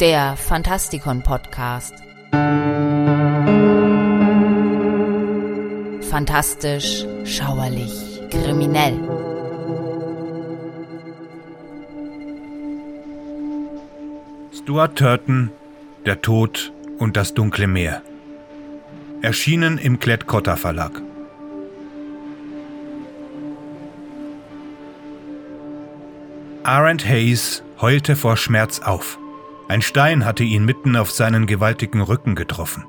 der Fantastikon Podcast. Fantastisch, schauerlich, kriminell. Stuart Turton, Der Tod und das dunkle Meer. Erschienen im Klett-Cotta Verlag. Arend Hayes heulte vor Schmerz auf. Ein Stein hatte ihn mitten auf seinen gewaltigen Rücken getroffen.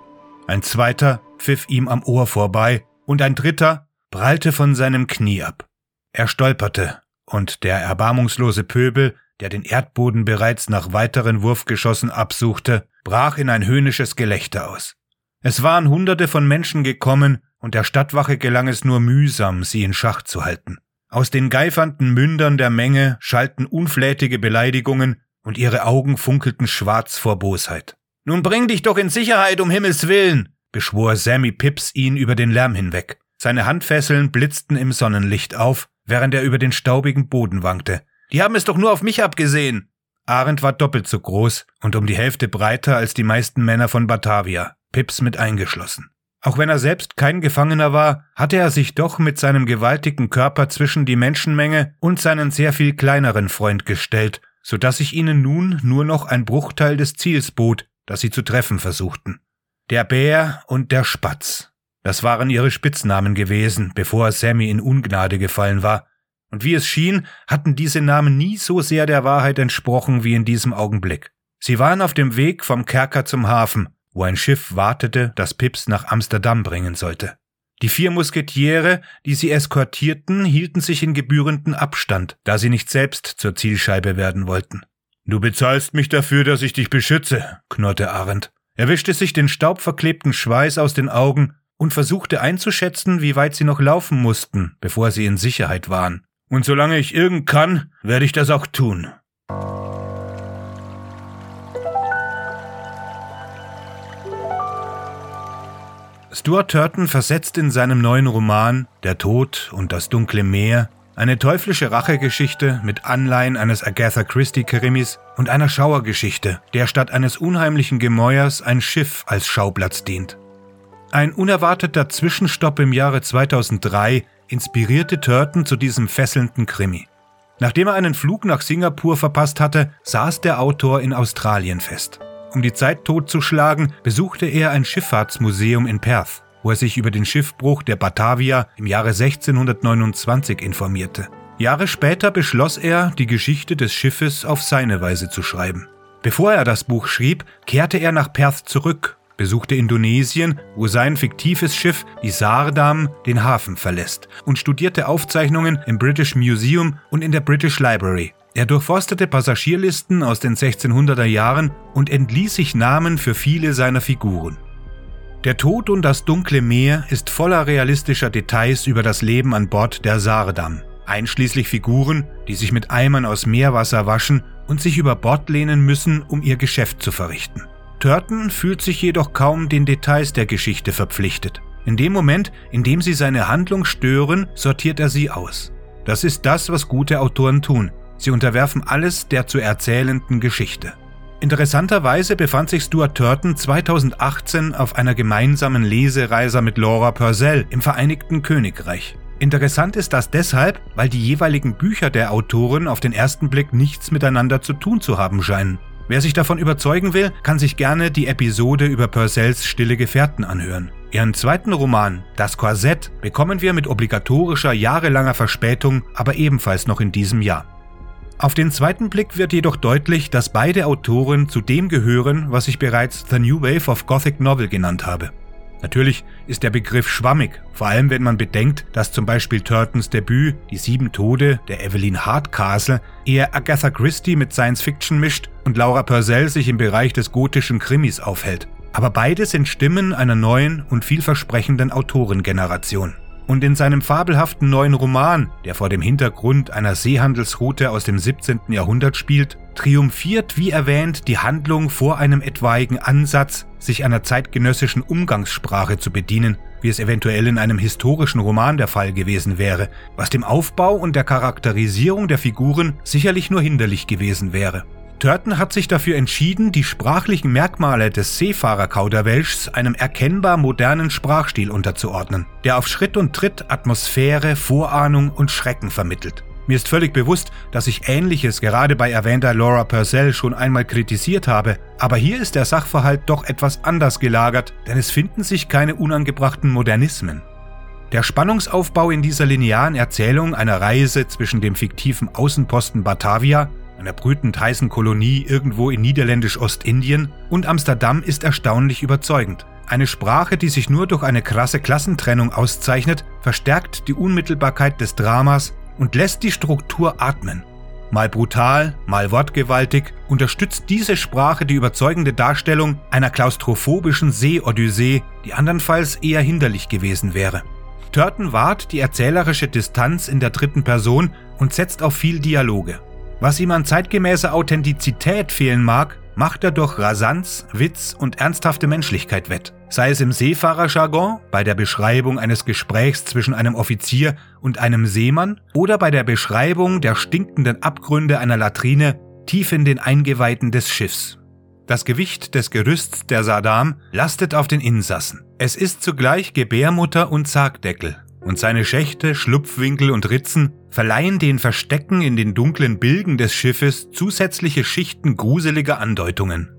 Ein zweiter pfiff ihm am Ohr vorbei und ein dritter prallte von seinem Knie ab. Er stolperte und der erbarmungslose Pöbel, der den Erdboden bereits nach weiteren Wurfgeschossen absuchte, brach in ein höhnisches Gelächter aus. Es waren Hunderte von Menschen gekommen und der Stadtwache gelang es nur mühsam, sie in Schach zu halten. Aus den geifernden Mündern der Menge schallten unflätige Beleidigungen und ihre Augen funkelten schwarz vor Bosheit. Nun bring dich doch in Sicherheit, um Himmels willen, beschwor Sammy Pips ihn über den Lärm hinweg. Seine Handfesseln blitzten im Sonnenlicht auf, während er über den staubigen Boden wankte. Die haben es doch nur auf mich abgesehen. Arendt war doppelt so groß und um die Hälfte breiter als die meisten Männer von Batavia, Pips mit eingeschlossen. Auch wenn er selbst kein Gefangener war, hatte er sich doch mit seinem gewaltigen Körper zwischen die Menschenmenge und seinen sehr viel kleineren Freund gestellt, so dass sich ihnen nun nur noch ein Bruchteil des Ziels bot, das sie zu treffen versuchten. Der Bär und der Spatz. Das waren ihre Spitznamen gewesen, bevor Sammy in Ungnade gefallen war. Und wie es schien, hatten diese Namen nie so sehr der Wahrheit entsprochen wie in diesem Augenblick. Sie waren auf dem Weg vom Kerker zum Hafen, wo ein Schiff wartete, das Pips nach Amsterdam bringen sollte. Die vier Musketiere, die sie eskortierten, hielten sich in gebührenden Abstand, da sie nicht selbst zur Zielscheibe werden wollten. Du bezahlst mich dafür, dass ich dich beschütze, knurrte Arendt. Er wischte sich den staubverklebten Schweiß aus den Augen und versuchte einzuschätzen, wie weit sie noch laufen mussten, bevor sie in Sicherheit waren. Und solange ich irgend kann, werde ich das auch tun. Stuart Turton versetzt in seinem neuen Roman Der Tod und das dunkle Meer eine teuflische Rachegeschichte mit Anleihen eines Agatha Christie-Krimis und einer Schauergeschichte, der statt eines unheimlichen Gemäuers ein Schiff als Schauplatz dient. Ein unerwarteter Zwischenstopp im Jahre 2003 inspirierte Turton zu diesem fesselnden Krimi. Nachdem er einen Flug nach Singapur verpasst hatte, saß der Autor in Australien fest. Um die Zeit totzuschlagen, besuchte er ein Schifffahrtsmuseum in Perth, wo er sich über den Schiffbruch der Batavia im Jahre 1629 informierte. Jahre später beschloss er, die Geschichte des Schiffes auf seine Weise zu schreiben. Bevor er das Buch schrieb, kehrte er nach Perth zurück, besuchte Indonesien, wo sein fiktives Schiff, die Sardam, den Hafen verlässt und studierte Aufzeichnungen im British Museum und in der British Library. Er durchforstete Passagierlisten aus den 1600er Jahren und entließ sich Namen für viele seiner Figuren. Der Tod und das dunkle Meer ist voller realistischer Details über das Leben an Bord der Sardam, einschließlich Figuren, die sich mit Eimern aus Meerwasser waschen und sich über Bord lehnen müssen, um ihr Geschäft zu verrichten. Turton fühlt sich jedoch kaum den Details der Geschichte verpflichtet. In dem Moment, in dem sie seine Handlung stören, sortiert er sie aus. Das ist das, was gute Autoren tun. Sie unterwerfen alles der zu erzählenden Geschichte. Interessanterweise befand sich Stuart Turton 2018 auf einer gemeinsamen Lesereise mit Laura Purcell im Vereinigten Königreich. Interessant ist das deshalb, weil die jeweiligen Bücher der Autoren auf den ersten Blick nichts miteinander zu tun zu haben scheinen. Wer sich davon überzeugen will, kann sich gerne die Episode über Purcells Stille Gefährten anhören. Ihren zweiten Roman, Das Korsett, bekommen wir mit obligatorischer jahrelanger Verspätung, aber ebenfalls noch in diesem Jahr. Auf den zweiten Blick wird jedoch deutlich, dass beide Autoren zu dem gehören, was ich bereits The New Wave of Gothic Novel genannt habe. Natürlich ist der Begriff schwammig, vor allem wenn man bedenkt, dass zum Beispiel Turtons Debüt Die Sieben Tode der Evelyn Hardcastle eher Agatha Christie mit Science Fiction mischt und Laura Purcell sich im Bereich des gotischen Krimis aufhält. Aber beide sind Stimmen einer neuen und vielversprechenden Autorengeneration. Und in seinem fabelhaften neuen Roman, der vor dem Hintergrund einer Seehandelsroute aus dem 17. Jahrhundert spielt, triumphiert, wie erwähnt, die Handlung vor einem etwaigen Ansatz, sich einer zeitgenössischen Umgangssprache zu bedienen, wie es eventuell in einem historischen Roman der Fall gewesen wäre, was dem Aufbau und der Charakterisierung der Figuren sicherlich nur hinderlich gewesen wäre. Turton hat sich dafür entschieden, die sprachlichen Merkmale des Seefahrer-Kauderwelschs einem erkennbar modernen Sprachstil unterzuordnen, der auf Schritt und Tritt Atmosphäre, Vorahnung und Schrecken vermittelt. Mir ist völlig bewusst, dass ich Ähnliches gerade bei erwähnter Laura Purcell schon einmal kritisiert habe, aber hier ist der Sachverhalt doch etwas anders gelagert, denn es finden sich keine unangebrachten Modernismen. Der Spannungsaufbau in dieser linearen Erzählung einer Reise zwischen dem fiktiven Außenposten Batavia einer brütend heißen Kolonie irgendwo in niederländisch-Ostindien, und Amsterdam ist erstaunlich überzeugend. Eine Sprache, die sich nur durch eine krasse Klassentrennung auszeichnet, verstärkt die Unmittelbarkeit des Dramas und lässt die Struktur atmen. Mal brutal, mal wortgewaltig, unterstützt diese Sprache die überzeugende Darstellung einer klaustrophobischen Seeodyssee, die andernfalls eher hinderlich gewesen wäre. Turton wahrt die erzählerische Distanz in der dritten Person und setzt auf viel Dialoge. Was ihm an zeitgemäßer Authentizität fehlen mag, macht er durch Rasanz, Witz und ernsthafte Menschlichkeit wett. Sei es im Seefahrerjargon, bei der Beschreibung eines Gesprächs zwischen einem Offizier und einem Seemann oder bei der Beschreibung der stinkenden Abgründe einer Latrine tief in den Eingeweiden des Schiffs. Das Gewicht des Gerüsts der Sadam lastet auf den Insassen. Es ist zugleich Gebärmutter und Sargdeckel, und seine Schächte, Schlupfwinkel und Ritzen verleihen den Verstecken in den dunklen Bilgen des Schiffes zusätzliche Schichten gruseliger Andeutungen.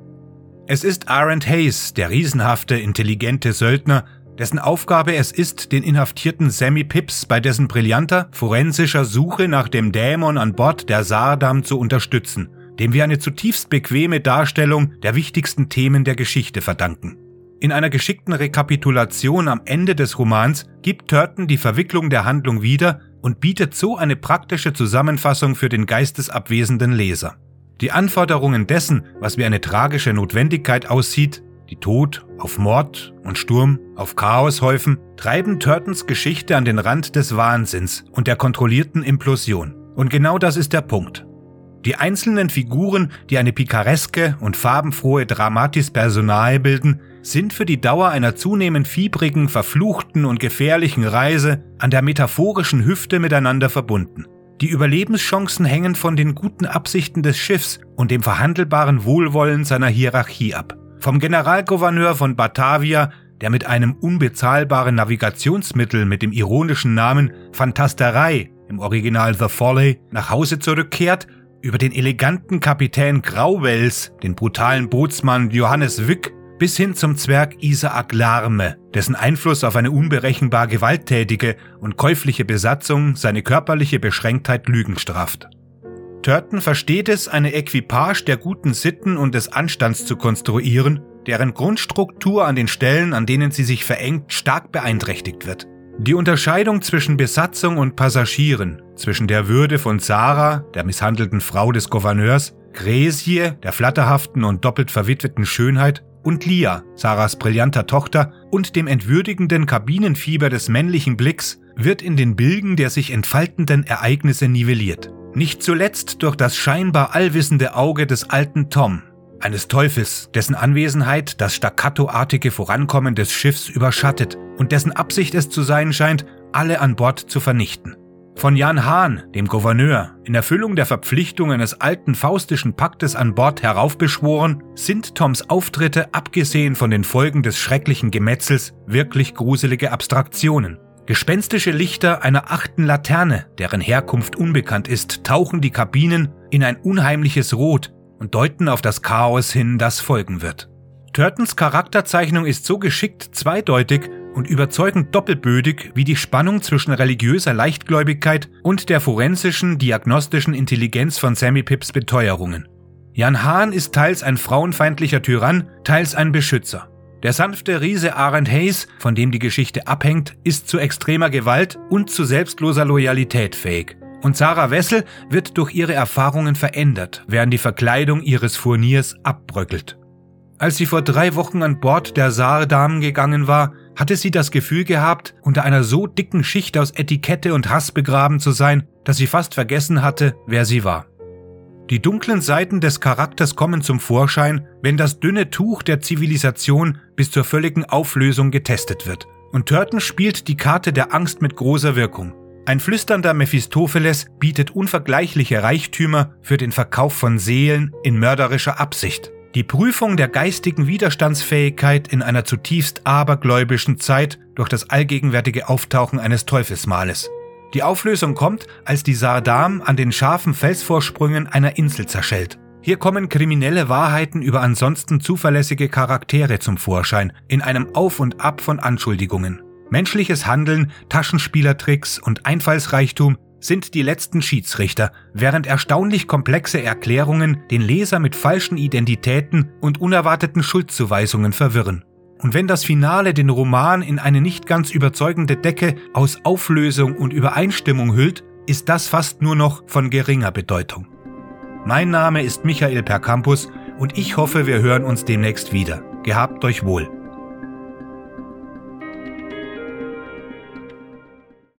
Es ist Arent Hayes, der riesenhafte, intelligente Söldner, dessen Aufgabe es ist, den inhaftierten Sammy Pips bei dessen brillanter, forensischer Suche nach dem Dämon an Bord der Sardam zu unterstützen, dem wir eine zutiefst bequeme Darstellung der wichtigsten Themen der Geschichte verdanken. In einer geschickten Rekapitulation am Ende des Romans gibt Turton die Verwicklung der Handlung wieder und bietet so eine praktische Zusammenfassung für den geistesabwesenden Leser. Die Anforderungen dessen, was wie eine tragische Notwendigkeit aussieht, die Tod auf Mord und Sturm auf Chaos häufen, treiben Turtons Geschichte an den Rand des Wahnsinns und der kontrollierten Implosion. Und genau das ist der Punkt. Die einzelnen Figuren, die eine pikareske und farbenfrohe Dramatis Personae bilden, sind für die Dauer einer zunehmend fiebrigen, verfluchten und gefährlichen Reise an der metaphorischen Hüfte miteinander verbunden. Die Überlebenschancen hängen von den guten Absichten des Schiffs und dem verhandelbaren Wohlwollen seiner Hierarchie ab. Vom Generalgouverneur von Batavia, der mit einem unbezahlbaren Navigationsmittel mit dem ironischen Namen Fantasterei im Original The Folly nach Hause zurückkehrt, über den eleganten Kapitän Grauwels, den brutalen Bootsmann Johannes Wick bis hin zum Zwerg Isaak Larme, dessen Einfluss auf eine unberechenbar gewalttätige und käufliche Besatzung seine körperliche Beschränktheit Lügen straft. Turton versteht es, eine Equipage der guten Sitten und des Anstands zu konstruieren, deren Grundstruktur an den Stellen, an denen sie sich verengt, stark beeinträchtigt wird. Die Unterscheidung zwischen Besatzung und Passagieren, zwischen der Würde von Sarah, der misshandelten Frau des Gouverneurs, Gräsie, der flatterhaften und doppelt verwitweten Schönheit, und Lia, Sarahs brillanter Tochter, und dem entwürdigenden Kabinenfieber des männlichen Blicks, wird in den Bilgen der sich entfaltenden Ereignisse nivelliert. Nicht zuletzt durch das scheinbar allwissende Auge des alten Tom, eines Teufels, dessen Anwesenheit das staccatoartige Vorankommen des Schiffs überschattet und dessen Absicht es zu sein scheint, alle an Bord zu vernichten. Von Jan Hahn, dem Gouverneur, in Erfüllung der Verpflichtungen des alten faustischen Paktes an Bord heraufbeschworen, sind Toms Auftritte, abgesehen von den Folgen des schrecklichen Gemetzels, wirklich gruselige Abstraktionen. Gespenstische Lichter einer achten Laterne, deren Herkunft unbekannt ist, tauchen die Kabinen in ein unheimliches Rot und deuten auf das Chaos hin, das folgen wird. Turtons Charakterzeichnung ist so geschickt zweideutig und überzeugend doppelbödig wie die Spannung zwischen religiöser Leichtgläubigkeit und der forensischen, diagnostischen Intelligenz von Sammy Pips Beteuerungen. Jan Hahn ist teils ein frauenfeindlicher Tyrann, teils ein Beschützer. Der sanfte Riese Arend Hayes, von dem die Geschichte abhängt, ist zu extremer Gewalt und zu selbstloser Loyalität fähig. Und Sarah Wessel wird durch ihre Erfahrungen verändert, während die Verkleidung ihres Furniers abbröckelt. Als sie vor drei Wochen an Bord der Saar-Damen gegangen war, hatte sie das Gefühl gehabt, unter einer so dicken Schicht aus Etikette und Hass begraben zu sein, dass sie fast vergessen hatte, wer sie war. Die dunklen Seiten des Charakters kommen zum Vorschein, wenn das dünne Tuch der Zivilisation bis zur völligen Auflösung getestet wird. Und Turton spielt die Karte der Angst mit großer Wirkung. Ein flüsternder Mephistopheles bietet unvergleichliche Reichtümer für den Verkauf von Seelen in mörderischer Absicht. Die Prüfung der geistigen Widerstandsfähigkeit in einer zutiefst abergläubischen Zeit durch das allgegenwärtige Auftauchen eines Teufelsmales. Die Auflösung kommt, als die Sardam an den scharfen Felsvorsprüngen einer Insel zerschellt. Hier kommen kriminelle Wahrheiten über ansonsten zuverlässige Charaktere zum Vorschein, in einem Auf und Ab von Anschuldigungen. Menschliches Handeln, Taschenspielertricks und Einfallsreichtum sind die letzten Schiedsrichter, während erstaunlich komplexe Erklärungen den Leser mit falschen Identitäten und unerwarteten Schuldzuweisungen verwirren. Und wenn das Finale den Roman in eine nicht ganz überzeugende Decke aus Auflösung und Übereinstimmung hüllt, ist das fast nur noch von geringer Bedeutung. Mein Name ist Michael Percampus und ich hoffe, wir hören uns demnächst wieder. Gehabt euch wohl.